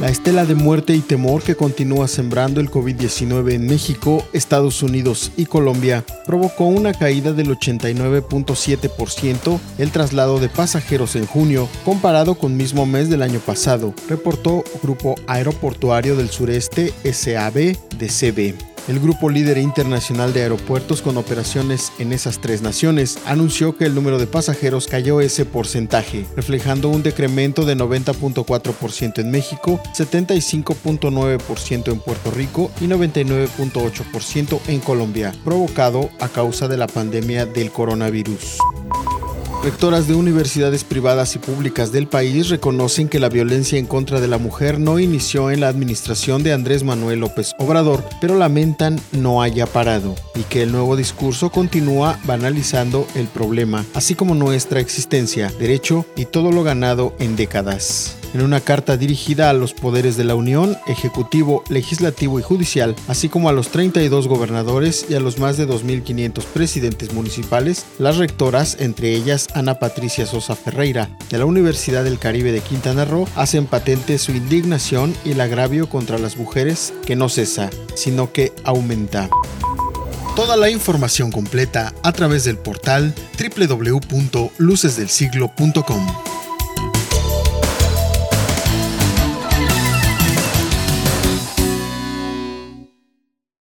La estela de muerte y temor que continúa sembrando el COVID-19 en México, Estados Unidos y Colombia provocó una caída del 89.7% el traslado de pasajeros en junio, comparado con mismo mes del año pasado, reportó Grupo Aeroportuario del Sureste SAB de CB. El grupo líder internacional de aeropuertos con operaciones en esas tres naciones anunció que el número de pasajeros cayó ese porcentaje, reflejando un decremento de 90.4% en México, 75.9% en Puerto Rico y 99.8% en Colombia, provocado a causa de la pandemia del coronavirus. Rectoras de universidades privadas y públicas del país reconocen que la violencia en contra de la mujer no inició en la administración de Andrés Manuel López Obrador, pero lamentan no haya parado y que el nuevo discurso continúa banalizando el problema, así como nuestra existencia, derecho y todo lo ganado en décadas en una carta dirigida a los poderes de la Unión, Ejecutivo, Legislativo y Judicial, así como a los 32 gobernadores y a los más de 2.500 presidentes municipales, las rectoras, entre ellas Ana Patricia Sosa Ferreira, de la Universidad del Caribe de Quintana Roo, hacen patente su indignación y el agravio contra las mujeres que no cesa, sino que aumenta. Toda la información completa a través del portal www.lucesdelsiglo.com.